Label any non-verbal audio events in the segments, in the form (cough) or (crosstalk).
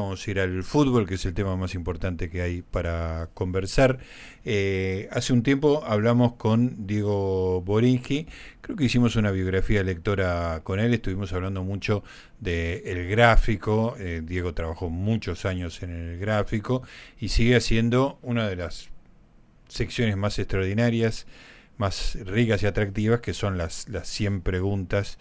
Vamos a ir al fútbol, que es el tema más importante que hay para conversar. Eh, hace un tiempo hablamos con Diego Borinsky, creo que hicimos una biografía lectora con él, estuvimos hablando mucho del gráfico, eh, Diego trabajó muchos años en el gráfico y sigue haciendo una de las secciones más extraordinarias, más ricas y atractivas, que son las, las 100 preguntas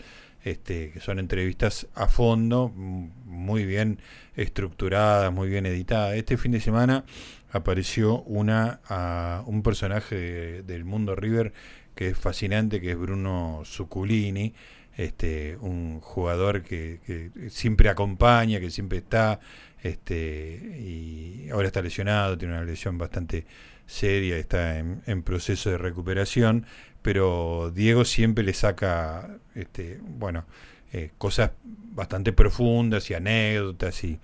este, que son entrevistas a fondo, muy bien estructuradas, muy bien editadas. Este fin de semana apareció una a un personaje del mundo River que es fascinante, que es Bruno Zuculini, este, un jugador que, siempre acompaña, que siempre está, este, y ahora está lesionado, tiene una lesión bastante seria, está en proceso de recuperación, pero Diego siempre le saca, este, bueno, eh, cosas bastante profundas y anécdotas y,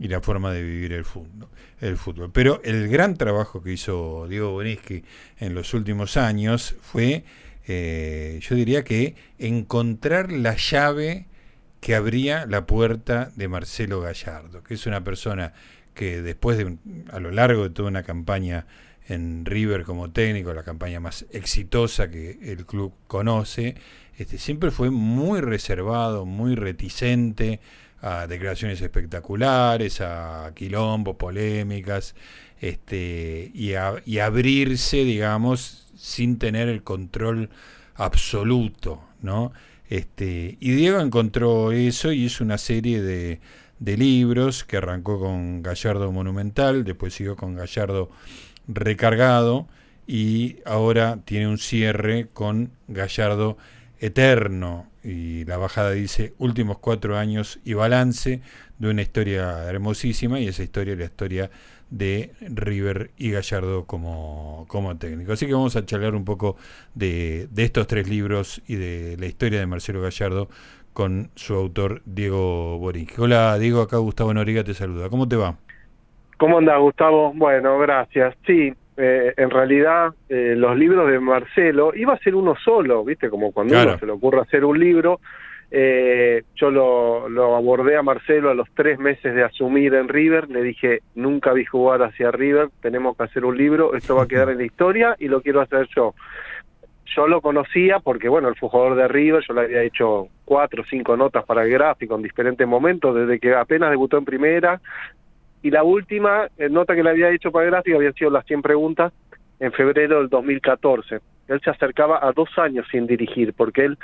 la forma de vivir el fútbol, el fútbol. Pero el gran trabajo que hizo Diego Boniski en los últimos años fue, eh, yo diría que encontrar la llave que abría la puerta de Marcelo Gallardo, que es una persona que después de, a lo largo de toda una campaña en River como técnico, la campaña más exitosa que el club conoce, este, siempre fue muy reservado, muy reticente a declaraciones espectaculares, a quilombo, polémicas, este, y abrirse, digamos, sin tener el control absoluto, ¿no? Este, y Diego encontró eso y hizo una serie de, de libros que arrancó con Gallardo Monumental, después siguió con Gallardo recargado y ahora tiene un cierre con Gallardo Eterno. Y la bajada dice últimos cuatro años y balance de una historia hermosísima y esa historia es la historia de River y Gallardo como, como técnico. Así que vamos a charlar un poco de, de estos tres libros y de la historia de Marcelo Gallardo con su autor Diego Borín. Hola Diego, acá Gustavo Noriga te saluda. ¿Cómo te va? ¿Cómo andás, Gustavo? Bueno, gracias. Sí, eh, en realidad eh, los libros de Marcelo iba a ser uno solo, ¿viste? Como cuando uno se le ocurre hacer un libro. Eh, yo lo, lo abordé a Marcelo a los tres meses de asumir en River, le dije, nunca vi jugar hacia River, tenemos que hacer un libro, esto va a quedar en la historia y lo quiero hacer yo. Yo lo conocía porque, bueno, el jugador de River, yo le había hecho cuatro o cinco notas para el gráfico en diferentes momentos, desde que apenas debutó en primera, y la última eh, nota que le había hecho para el gráfico había sido las 100 preguntas en febrero del 2014. Él se acercaba a dos años sin dirigir, porque él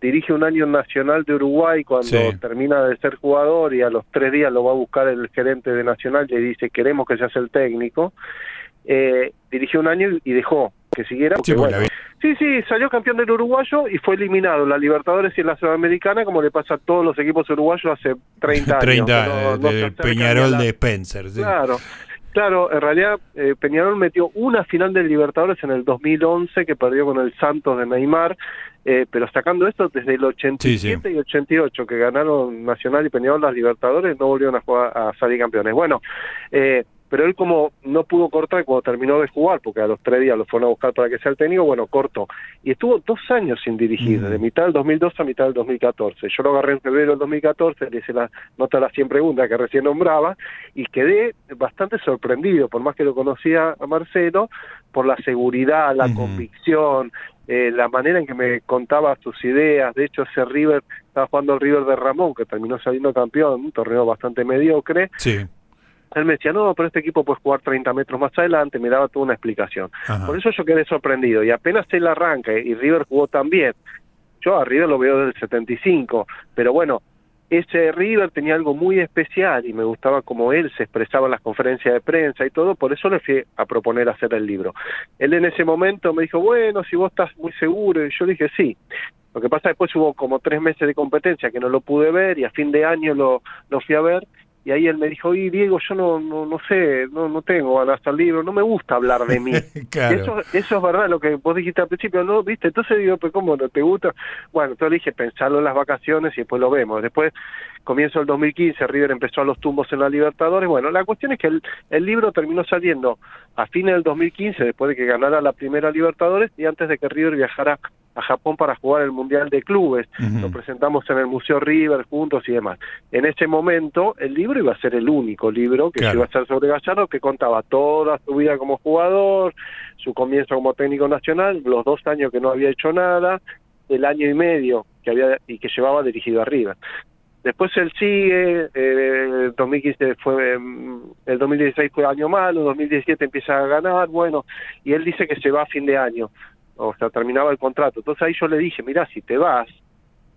dirige un año Nacional de Uruguay cuando termina de ser jugador y a los tres días lo va a buscar el gerente de Nacional y dice queremos que seas el técnico. Eh, dirigió un año y dejó que siguiera. Sí, sí, salió campeón del uruguayo y fue eliminado en la Libertadores y en la Sudamericana, como le pasa a todos los equipos uruguayos hace 30 (laughs) años. 30 años, de Peñarol de Spencer. Claro, claro, en realidad eh, Peñarol metió una final del Libertadores en el 2011 que perdió con el Santos de Neymar, eh, pero sacando esto desde el 87 y 88 que ganaron Nacional y Peñarol las Libertadores, no volvieron a, jugar, a salir campeones. Bueno, eh, pero él como no pudo cortar cuando terminó de jugar, porque a los tres días lo fueron a buscar para que sea el técnico, bueno, cortó. Y estuvo dos años sin dirigir, desde mitad del 2002 a mitad del 2014. Yo lo agarré en febrero del 2014, le hice la nota a las 100 preguntas que recién nombraba, y quedé bastante sorprendido, por más que lo conocía a Marcelo, por la seguridad, la convicción, eh, la manera en que me contaba sus ideas. De hecho, ese River, estaba jugando el River de Ramón, que terminó saliendo campeón, un torneo bastante mediocre. Sí él me decía, no, pero este equipo puede jugar 30 metros más adelante, me daba toda una explicación. Por eso yo quedé sorprendido. Y apenas él arranca y River jugó también. Yo a River lo veo desde el 75, pero bueno, ese River tenía algo muy especial y me gustaba como él se expresaba en las conferencias de prensa y todo, por eso le fui a proponer hacer el libro. Él en ese momento me dijo, bueno, si vos estás muy seguro, y yo dije, sí. Lo que pasa después hubo como tres meses de competencia que no lo pude ver y a fin de año lo, lo fui a ver y ahí él me dijo, y Diego, yo no, no, no sé, no, no tengo ganas al libro, no me gusta hablar de mí. (laughs) eso, eso es verdad, lo que vos dijiste al principio, ¿no? ¿Viste? Entonces digo, pues ¿cómo no te gusta? Bueno, entonces le dije, pensarlo en las vacaciones y después lo vemos. Después, comienzo el 2015, River empezó a los tumbos en la Libertadores. Bueno, la cuestión es que el, el libro terminó saliendo a fines del 2015, después de que ganara la primera Libertadores y antes de que River viajara a Japón para jugar el Mundial de Clubes. Lo presentamos en el Museo River juntos y demás. En ese momento el libro iba a ser el único libro que se iba a hacer sobre Gallardo, que contaba toda su vida como jugador, su comienzo como técnico nacional, los dos años que no había hecho nada, el año y medio que había y que llevaba dirigido a River. Después él sigue, eh, el 2015 fue, mm, el 2016 fue año malo, 2017 empieza a ganar, bueno, y él dice que se va a fin de año, o sea, terminaba el contrato. Entonces ahí yo le dije, mira, si te vas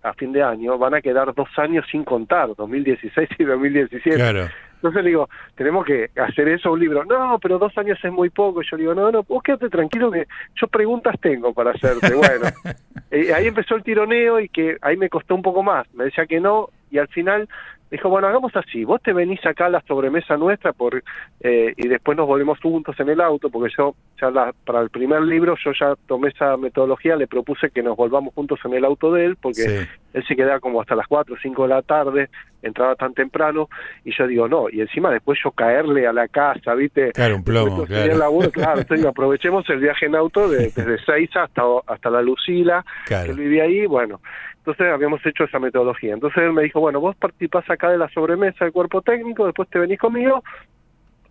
a fin de año, van a quedar dos años sin contar, 2016 y 2017. Claro. Entonces le digo, tenemos que hacer eso un libro. No, pero dos años es muy poco. Yo le digo, no, no, vos quédate tranquilo que yo preguntas tengo para hacerte. Bueno, (laughs) eh, ahí empezó el tironeo y que ahí me costó un poco más. Me decía que no y al final dijo, bueno, hagamos así, vos te venís acá a la sobremesa nuestra por eh, y después nos volvemos juntos en el auto, porque yo ya para el primer libro yo ya tomé esa metodología, le propuse que nos volvamos juntos en el auto de él, porque él se quedaba como hasta las 4 o 5 de la tarde, entraba tan temprano, y yo digo, no, y encima después yo caerle a la casa, ¿viste? Claro, un plomo, claro. (laughs) claro, entonces aprovechemos el viaje en auto (laughs) desde Seiza hasta, hasta la Lucila, que él vivía ahí, bueno, entonces habíamos hecho esa metodología. Entonces él me dijo, bueno, vos participás acá de la sobremesa del cuerpo técnico, después te venís conmigo,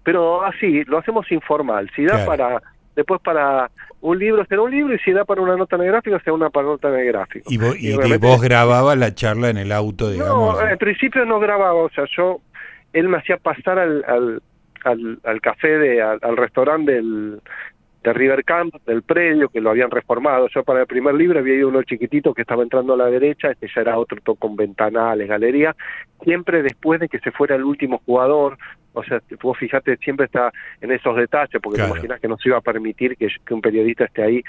pero así, lo hacemos informal. Si da para, después para un libro será un libro y si da para una nota en el gráfico será una para nota en el gráfico. ¿Y vos, y, vos grababas la charla en el auto, digamos? No, al principio no grababa, o sea, yo, él me hacía pasar al, al, al, al café, de, al restaurante del, de River Camp, del predio, que lo habían reformado. Yo para el primer libro había ido uno chiquitito que estaba entrando a la derecha, este ya era otro con ventanales, galería, siempre después de que se fuera el último jugador, o sea, vos fijate, siempre está en esos detalles, porque te imaginas que no se iba a permitir que, que un periodista esté ahí.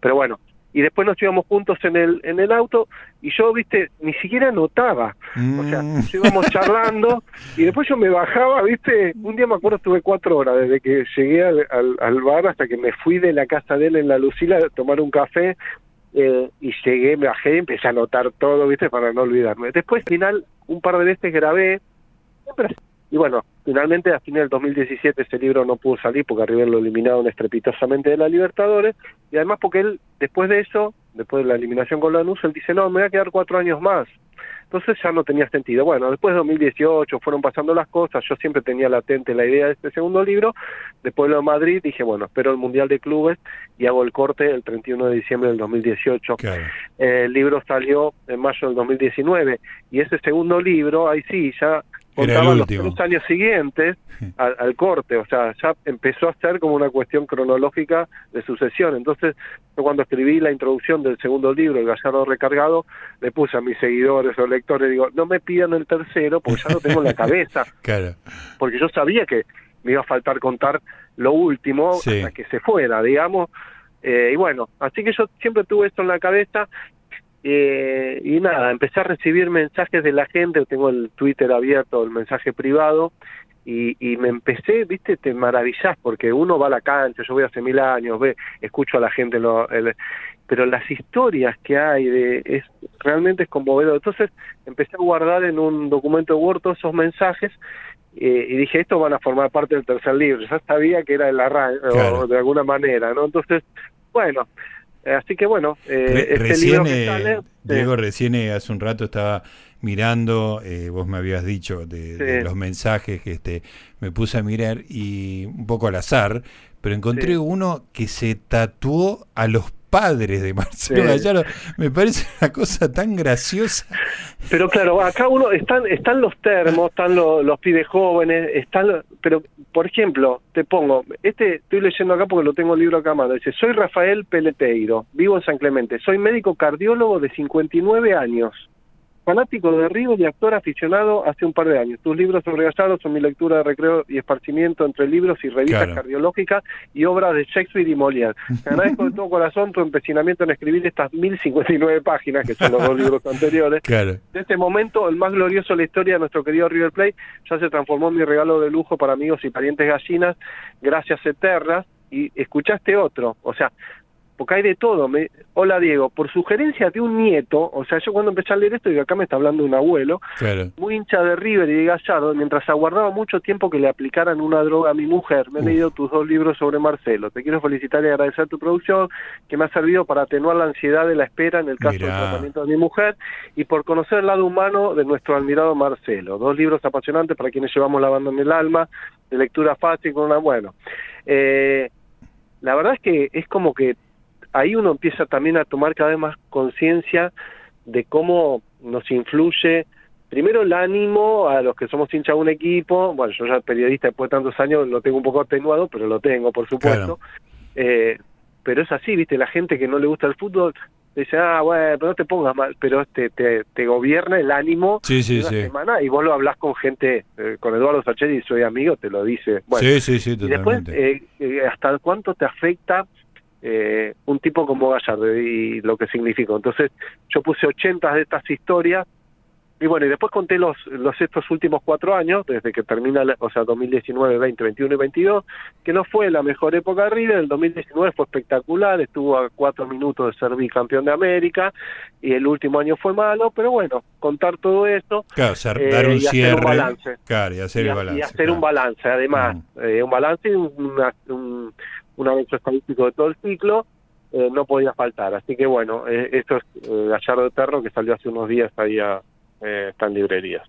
Pero bueno, y después nos íbamos juntos en el en el auto y yo viste ni siquiera notaba o sea mm. íbamos (laughs) charlando y después yo me bajaba viste un día me acuerdo estuve cuatro horas desde que llegué al, al, bar hasta que me fui de la casa de él en la Lucila a tomar un café eh, y llegué me bajé y empecé a notar todo viste para no olvidarme después al final un par de veces grabé y bueno, finalmente a fines del 2017 ese libro no pudo salir porque River lo eliminaron estrepitosamente de la Libertadores y además porque él, después de eso, después de la eliminación con Lanús, él dice, no, me voy a quedar cuatro años más. Entonces ya no tenía sentido. Bueno, después de 2018 fueron pasando las cosas, yo siempre tenía latente la idea de este segundo libro, después de lo de Madrid dije, bueno, espero el Mundial de Clubes y hago el corte el 31 de diciembre del 2018. el libro salió en mayo del 2019 y ese segundo libro, ahí sí, ya contaba los tres años siguientes (laughs) al, corte, o sea, ya empezó a ser como una cuestión cronológica de sucesión. Entonces, yo cuando escribí la introducción del segundo libro, El Gallardo Recargado, le puse a mis seguidores o lectores, digo, no me pidan el tercero porque ya lo tengo en la (laughs) cabeza. claro. Porque yo sabía que me iba a faltar contar lo último hasta que se fuera, digamos. Eh, y bueno, así que yo siempre tuve esto en la cabeza eh, y nada, empecé a recibir mensajes de la gente, tengo el Twitter abierto, el mensaje privado, y, y me empecé, viste, te maravillás, porque uno va a la cancha, yo voy hace mil años, ve, escucho a la gente, lo, pero las historias que hay de es realmente es conmovedor. Entonces empecé a guardar en un documento de Word todos esos mensajes eh, y dije, esto van a formar parte del tercer libro. Ya sabía que era el arranque, de alguna manera, ¿no? Entonces, bueno, así que bueno, eh, este recién, eh, Diego, recién hace un rato estaba mirando, vos me habías dicho de, los mensajes que este, me puse a mirar y un poco al azar, pero encontré uno que se tatuó a los padres de Marcelo Gallardo. Me parece una cosa tan graciosa. Pero claro, acá uno están están los termos, están los, los pibes jóvenes, están pero por ejemplo, te pongo, este estoy leyendo acá porque lo tengo el libro acá a mano, dice, "Soy Rafael Peleteiro, vivo en San Clemente, soy médico cardiólogo de 59 años." Fanático de River y actor aficionado hace un par de años. Tus libros sobre Gallardo son mi lectura de recreo y esparcimiento entre libros y revistas cardiológicas y obras de Shakespeare y Molière. Te agradezco de todo corazón tu empecinamiento en escribir estas 1059 páginas, que son los dos libros anteriores. De este momento, el más glorioso de la historia de nuestro querido River Plate ya se transformó en mi regalo de lujo para amigos y parientes gallinas, gracias eternas. Y escuchaste otro, o sea, porque hay de todo. Me, Hola Diego, por sugerencia de un nieto, o sea, yo cuando empecé a leer esto, digo, acá me está hablando un abuelo, muy hincha de River y de Gallardo, mientras aguardaba mucho tiempo que le aplicaran una droga a mi mujer, me he leído tus dos libros sobre Marcelo. Te quiero felicitar y agradecer tu producción, que me ha servido para atenuar la ansiedad de la espera en el caso del tratamiento de mi mujer y por conocer el lado humano de nuestro admirado Marcelo. Dos libros apasionantes para quienes llevamos la banda en el alma, de lectura fácil, con una, bueno. Eh, la verdad es que es como que ahí uno empieza también a tomar cada vez más conciencia de cómo nos influye primero el ánimo a los que somos hinchas de un equipo, bueno, yo ya periodista después de tantos años lo tengo un poco atenuado, pero lo tengo, por supuesto. Eh, pero es así, viste, la gente que no le gusta el fútbol dice, ah, bueno, pero no te pongas mal, pero te, te, gobierna el ánimo sí, sí, una semana y vos lo hablas con gente, eh, con Eduardo y soy amigo, te lo dice. Bueno, sí, sí, sí, totalmente. Y después, eh, ¿hasta cuánto te afecta eh, un tipo como Gallardo y lo que significó. Entonces yo puse 80 de estas historias y bueno, y después conté los, los estos últimos cuatro años, desde que termina, o sea, 2019, 20, 21 y 22, que no fue la mejor época de River, el 2019 fue espectacular, estuvo a cuatro minutos de ser bicampeón de América, y el último año fue malo, pero bueno, contar todo esto, claro, dar un eh, cierre, un balance, claro, y hacer el balance. Y hacer un balance, además, mm. eh, un balance y un, un aviso estadístico de todo el ciclo, eh, no podía faltar. Así que bueno, eh, esto es eh, Gallardo de Perro que salió hace unos días ahí a, eh, está en librerías.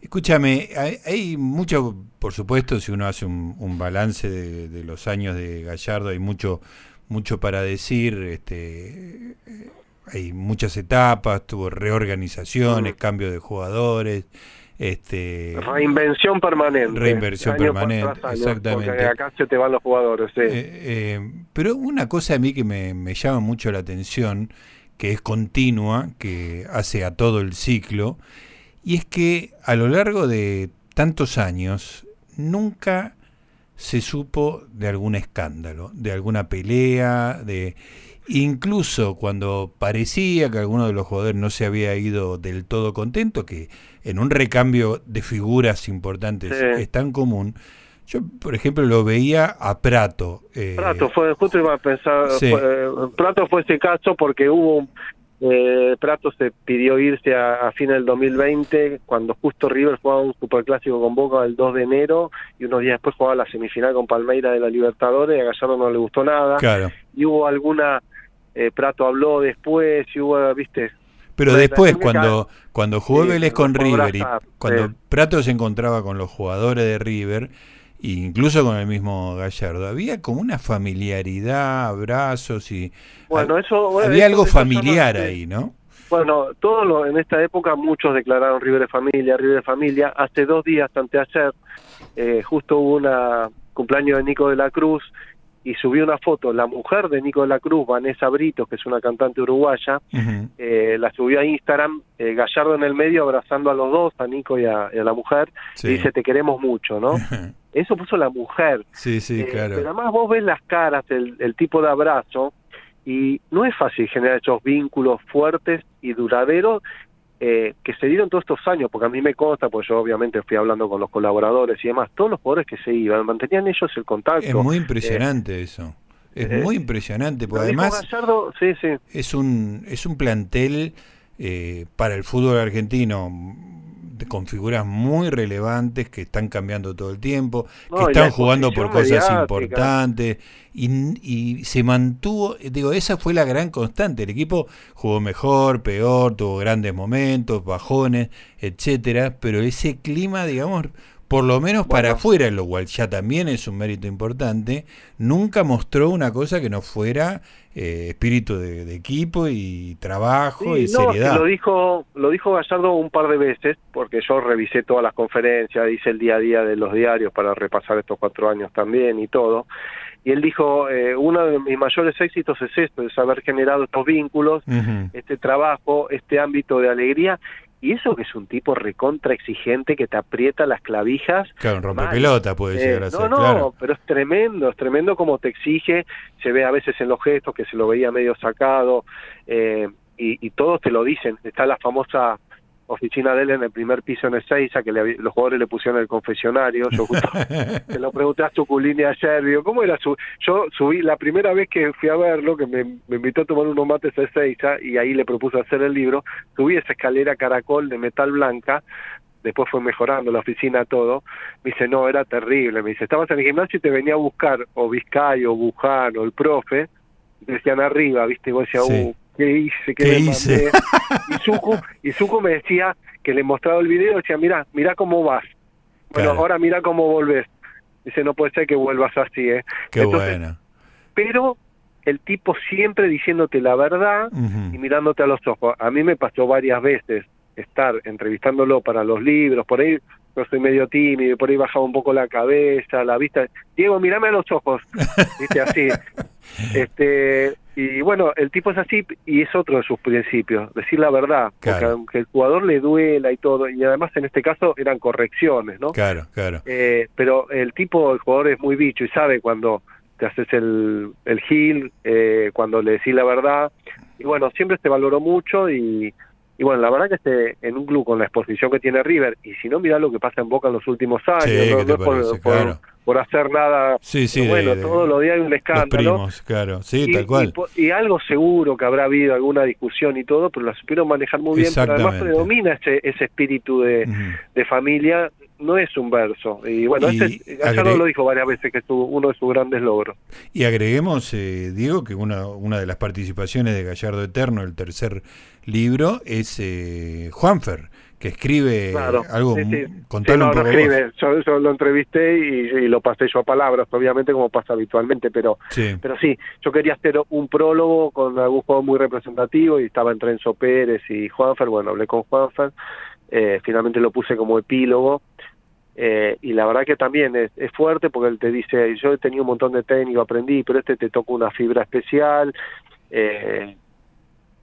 Escúchame, hay, mucho, por supuesto, si uno hace un, balance de, los años de Gallardo, hay mucho, mucho para decir. Este, hay muchas etapas, tuvo reorganizaciones, cambio de jugadores. Este, Reinvención permanente. Reinversión permanente, exactamente. acá se te van los jugadores, eh, eh, pero una cosa a mí que me, llama mucho la atención, que es continua, que hace a todo el ciclo, y es que a lo largo de tantos años nunca se supo de algún escándalo, de alguna pelea, de incluso cuando parecía que alguno de los jugadores no se había ido del todo contento, que en un recambio de figuras importantes es tan común. Yo, por ejemplo, lo veía a Prato. Eh, Prato fue, justo iba a pensar, eh, Prato fue ese caso porque hubo, eh, Prato se pidió irse a, a fin del 2020 cuando justo River jugaba un superclásico con Boca el 2 de enero y unos días después jugaba la semifinal con Palmeira de la Libertadores y a Gallardo no le gustó nada. Y hubo alguna, Prato habló después y hubo, viste, pero después, cuando, cuando jugó Vélez con River y cuando Prato se encontraba con los jugadores de River, e incluso con el mismo Gallardo, había como una familiaridad, abrazos y... Bueno, eso... había algo familiar ahí, ¿no? Bueno, todo en esta época muchos declararon River de familia, River de familia. Hace dos días, anteayer, eh, justo hubo una cumpleaños de Nico de la Cruz y subió una foto, la mujer de Nico de la Cruz, Vanessa Brito, que es una cantante uruguaya, eh, la subió a Instagram, eh, Gallardo en el medio abrazando a los dos, a Nico y a, la mujer, y dice, te queremos mucho, ¿no? (laughs) Eso puso la mujer. Sí, sí, eh, claro. Pero además vos ves las caras, el, el tipo de abrazo, y no es fácil generar esos vínculos fuertes y duraderos eh, que se dieron todos estos años, porque a mí me consta, pues yo obviamente fui hablando con los colaboradores y demás, todos los jugadores que se iban, mantenían ellos el contacto. Es muy impresionante eh, eso. Es eh, muy impresionante, porque además sí, sí. es un es un plantel para el fútbol argentino con figuras muy relevantes que están cambiando todo el tiempo, que están jugando por cosas importantes y, se mantuvo, digo, esa fue la gran constante. El equipo jugó mejor, peor, tuvo grandes momentos, bajones, etcétera, pero ese clima, digamos, por lo menos para afuera, lo cual ya también es un mérito importante, nunca mostró una cosa que no fuera eh, espíritu de, equipo y trabajo y seriedad. Lo dijo, lo dijo Gallardo un par de veces, porque yo revisé todas las conferencias, hice el día a día de los diarios para repasar estos cuatro años también y todo. Y él dijo, eh, uno de mis mayores éxitos es esto, es haber generado estos vínculos, este trabajo, este ámbito de alegría y eso que es un tipo recontra exigente que te aprieta las clavijas. Claro, un rompepelota puede eh, llegar a ser, no, no, pero es tremendo, es tremendo como te exige. Se ve a veces en los gestos que se lo veía medio sacado eh, y, todos te lo dicen. Está la famosa oficina de él en el primer piso en Ezeiza, que los jugadores le pusieron el confesionario. Yo justo (laughs) te lo pregunté a Suculini ayer, digo, ¿cómo era su...? Yo subí, la primera vez que fui a verlo, que me, invitó a tomar unos mates a Ezeiza, y ahí le propuse hacer el libro, subí esa escalera caracol de metal blanca, después fue mejorando la oficina todo, me dice, no, era terrible, me dice, estabas en el gimnasio y te venía a buscar o Vizcay o Buján o el profe, decían arriba, viste, y vos decías, uh, ¿qué hice? ¿Qué, hice? (laughs) Y Zuko, me decía que le mostraba el video, decía, mira, mira cómo vas. Bueno, ahora mira cómo volves. Dice, no puede ser que vuelvas así, ¿eh? Qué bueno. Pero el tipo siempre diciéndote la verdad y mirándote a los ojos. A mí me pasó varias veces estar entrevistándolo para los libros, por ahí yo soy medio tímido, por ahí bajaba un poco la cabeza, la vista. Diego, mírame a los ojos, (laughs) dice así. (laughs) Este, y bueno, el tipo es así y es otro de sus principios, decir la verdad, porque aunque el jugador le duela y todo, y además en este caso eran correcciones, ¿no? Claro, claro. Eh, pero el tipo, el jugador es muy bicho y sabe cuando te haces el, el heel, eh, cuando le decís la verdad, y bueno, siempre se valoró mucho y y bueno, la verdad que este, en un club con la exposición que tiene River, y si no, mira lo que pasa en Boca en los últimos años, no, por, hacer nada. Sí, sí, bueno, todos los días hay un escándalo. claro, sí, tal cual. Y, algo seguro que habrá habido alguna discusión y todo, pero la supieron manejar muy bien, pero además predomina ese, ese espíritu de, de familia no es un verso. Y bueno, este, Gallardo lo dijo varias veces que es uno de sus grandes logros. Y agreguemos, eh, Diego, que una, una de las participaciones de Gallardo Eterno, el tercer libro, es eh, Juanfer, que escribe algo. Sí, sí. un poco escribe. Yo, lo entrevisté y, lo pasé yo a palabras, obviamente, como pasa habitualmente, pero sí. pero sí, yo quería hacer un prólogo con algún juego muy representativo y estaba entre Enzo Pérez y Juanfer. Bueno, hablé con Juanfer. Eh, finalmente lo puse como epílogo eh, y la verdad que también es, fuerte porque él te dice, yo he tenido un montón de técnico, aprendí, pero este te toca una fibra especial. Eh,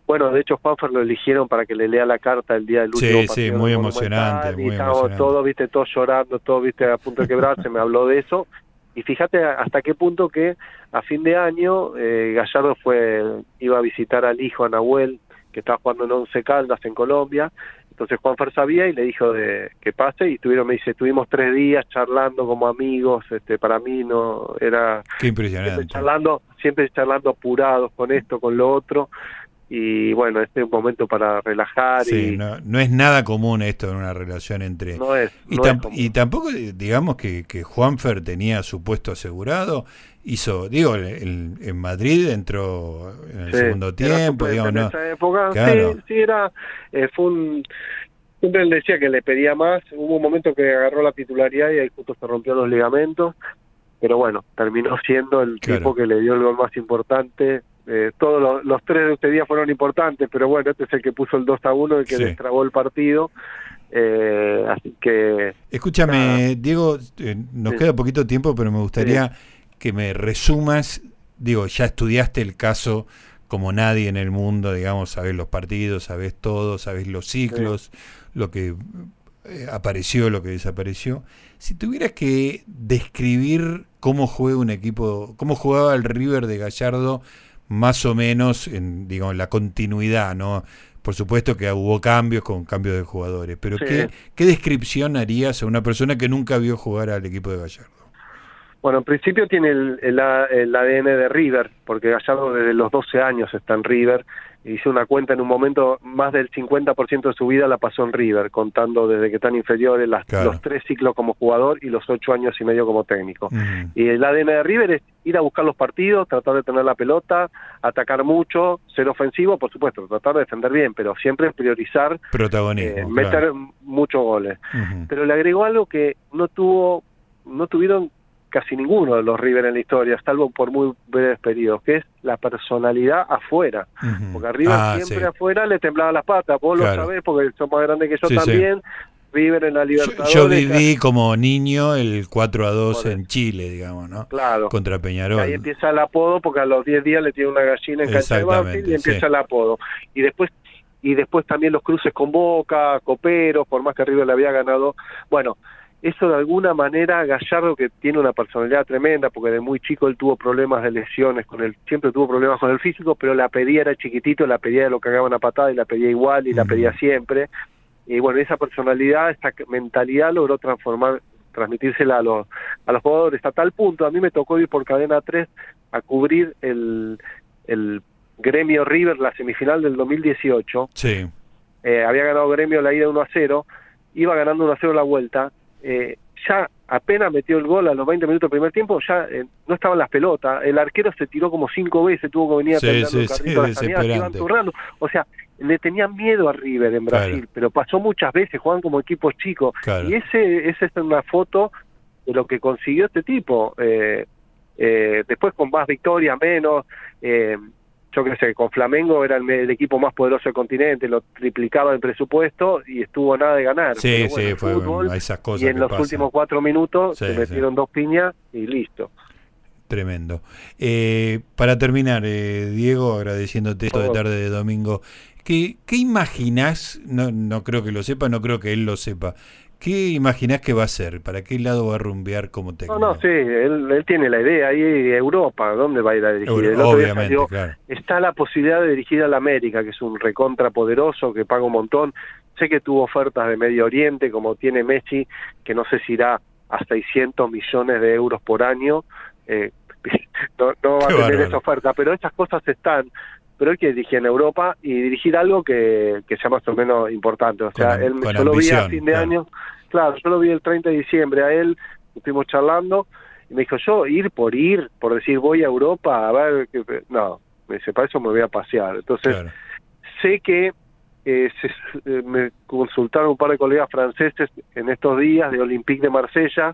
bueno, de hecho Juanfer lo eligieron para que le lea la carta el día del último sí, Sí, muy emocionante, muy emocionante. Todos, viste, todos llorando, todos, viste, a punto de quebrarse, me habló de eso. Y fíjate hasta qué punto que a fin de año eh, Gallardo fue iba a visitar al hijo, a Nahuel, que estaba jugando en Once Caldas en Colombia, entonces Juanfer sabía y le dijo de que pase y estuvieron, me dice, estuvimos tres días charlando como amigos, este, para mí no era... Qué impresionante. Siempre charlando, siempre charlando apurados con esto, con lo otro, y bueno, este es un momento para relajar. Sí, no, no, es nada común esto en una relación entre... No es. Y, y tampoco, digamos que, que Juanfer tenía su puesto asegurado, hizo, digo, en Madrid entró en el segundo tiempo, digamos, en esa época, sí, sí, era, eh, fue un... Siempre él decía que le pedía más, hubo un momento que agarró la titularidad y ahí justo se rompió los ligamentos, pero bueno, terminó (laughs) siendo el tipo que le dio el gol más importante, eh, todos los, tres de este día fueron importantes, pero bueno, este es el que puso el 2 a 1, el que destrabó el partido. Eh, así que. Escúchame, Diego, eh, nos queda poquito tiempo, pero me gustaría que me resumas. Digo, ya estudiaste el caso como nadie en el mundo, digamos, sabes los partidos, sabes todo, sabes los ciclos, lo que apareció, lo que desapareció. Si tuvieras que describir cómo juega un equipo, cómo jugaba el River de Gallardo más o menos en digamos, la continuidad, ¿no? Por supuesto que hubo cambios con cambios de jugadores, pero ¿qué, ¿qué descripción harías a una persona que nunca vio jugar al equipo de Gallardo? Bueno, en principio tiene el, el, ADN de River, porque Gallardo desde los 12 años está en River. Hice una cuenta en un momento, más del 50% de su vida la pasó en River, contando desde que están inferiores las, los tres ciclos como jugador y los ocho años y medio como técnico. Y el ADN de River es ir a buscar los partidos, tratar de tener la pelota, atacar mucho, ser ofensivo, por supuesto, tratar de defender bien, pero siempre priorizar, Protagonismo, eh, meter muchos goles. Pero le agregó algo que no tuvo, no tuvieron casi ninguno de los River en la historia, salvo por muy breves periodos, que es la personalidad afuera. Porque arriba ah, siempre afuera le temblaba las patas, vos lo sabés porque sos más grande que yo también. River en la libertad Yo, viví como niño el 4 a 2 en Chile, digamos, ¿no? Claro. Contra Peñarol. ahí empieza el apodo porque a los 10 días le tiene una gallina en cancha de y empieza el apodo. Y después y después también los cruces con Boca, Coperos, por más que River le había ganado. Bueno, eso de alguna manera Gallardo que tiene una personalidad tremenda porque de muy chico él tuvo problemas de lesiones con él siempre tuvo problemas con el físico pero la pedía era chiquitito la pedía de lo que cagaban a patada y la pedía igual y la pedía siempre y bueno, esa personalidad, esa mentalidad logró transformar, transmitírsela a los, a los jugadores a tal punto, a mí me tocó ir por cadena 3 a cubrir el, el Gremio River, la semifinal del 2018. Sí. Eh, había ganado Gremio la ida 1 a 0, iba ganando 1 a 0 la vuelta, eh, ya apenas metió el gol a los 20 minutos del primer tiempo, ya eh, no estaban las pelotas, el arquero se tiró como cinco veces, tuvo que venir a sí, sí, sí, O sea, le tenían miedo a River en Brasil, pero pasó muchas veces, juegan como equipos chicos. Y ese, esa es una foto de lo que consiguió este tipo. Eh, eh, después con más victorias, menos. Eh, yo qué sé, con Flamengo era el, equipo más poderoso del continente, lo triplicaba el presupuesto y estuvo nada de ganar. Sí, sí, fue esas cosas. Y en los últimos cuatro minutos se metieron dos piñas y listo. Tremendo. Eh, para terminar, eh, Diego, agradeciéndote esto de tarde de domingo, ¿qué, qué imaginás? No, no creo que lo sepa, no creo que él lo sepa. ¿Qué imaginás que va a ser? ¿Para qué lado va a rumbear como técnico? No, no, sí, él, él tiene la idea. Ahí Europa, ¿dónde va a ir a dirigir? obviamente, Está la posibilidad de dirigir al América, que es un recontra poderoso, que paga un montón. Sé que tuvo ofertas de Medio Oriente, como tiene Messi, que no sé si irá a 600 millones de euros por año. Eh, (laughs) no, va a tener esa oferta, pero esas cosas están. Pero él quiere dirigir en Europa y dirigir algo que, que sea más o menos importante. O sea, él, yo lo vi a fin de año, claro, yo lo vi el 30 de diciembre a él, estuvimos charlando, y me dijo, yo ir por ir, por decir voy a Europa a ver, que, no, me dice, para eso me voy a pasear. Entonces, sé que eh, eh, me consultaron un par de colegas franceses en estos días de Olympique de Marsella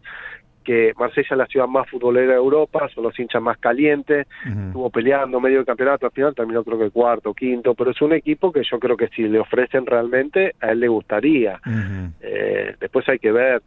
que Marsella es la ciudad más futbolera de Europa, son los hinchas más calientes, estuvo peleando medio del campeonato, al final terminó creo que cuarto, quinto, pero es un equipo que yo creo que si le ofrecen realmente, a él le gustaría. eh, después hay que ver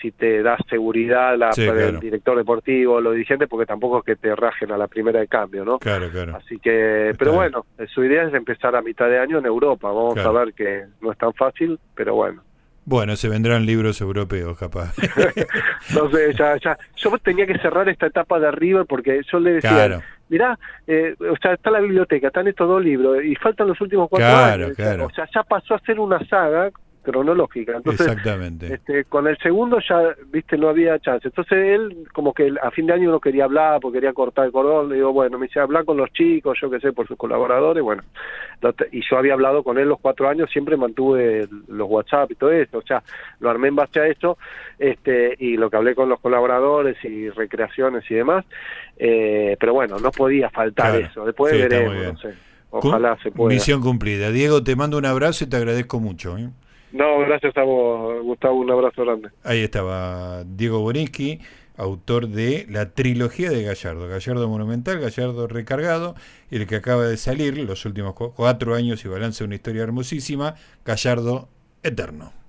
si te da seguridad la, el director deportivo, los dirigentes, porque tampoco es que te rajen a la primera de cambio, ¿no? Claro, claro. Así que, pero bueno, su idea es empezar a mitad de año en Europa, vamos a ver que no es tan fácil, pero bueno. Bueno, se vendrán libros europeos, capaz. (laughs) no sé, ya, ya. Yo tenía que cerrar esta etapa de River porque yo le decía, mirá, eh, o sea, está la biblioteca, están estos dos libros y faltan los últimos cuatro años. Claro. O sea, ya pasó a ser una saga cronológica. Entonces, Exactamente. Este, con el segundo ya, viste, no había chance. Entonces él, como que a fin de año no quería hablar, porque quería cortar el cordón. Le digo, bueno, me dice, hablar con los chicos, yo qué sé, por sus colaboradores. Bueno, y yo había hablado con él los cuatro años, siempre mantuve los WhatsApp y todo eso. O sea, lo armé en base a eso. Este, y lo que hablé con los colaboradores y recreaciones y demás. Eh, pero bueno, no podía faltar eso. Después veremos, no sé. Ojalá se pueda. Misión cumplida. Diego, te mando un abrazo y te agradezco mucho. ¿eh? No, gracias a vos, Gustavo, un abrazo grande. Ahí estaba Diego Borinsky, autor de la trilogía de Gallardo, Gallardo Monumental, Gallardo Recargado, y el que acaba de salir, los últimos cuatro años y balance una historia hermosísima, Gallardo Eterno.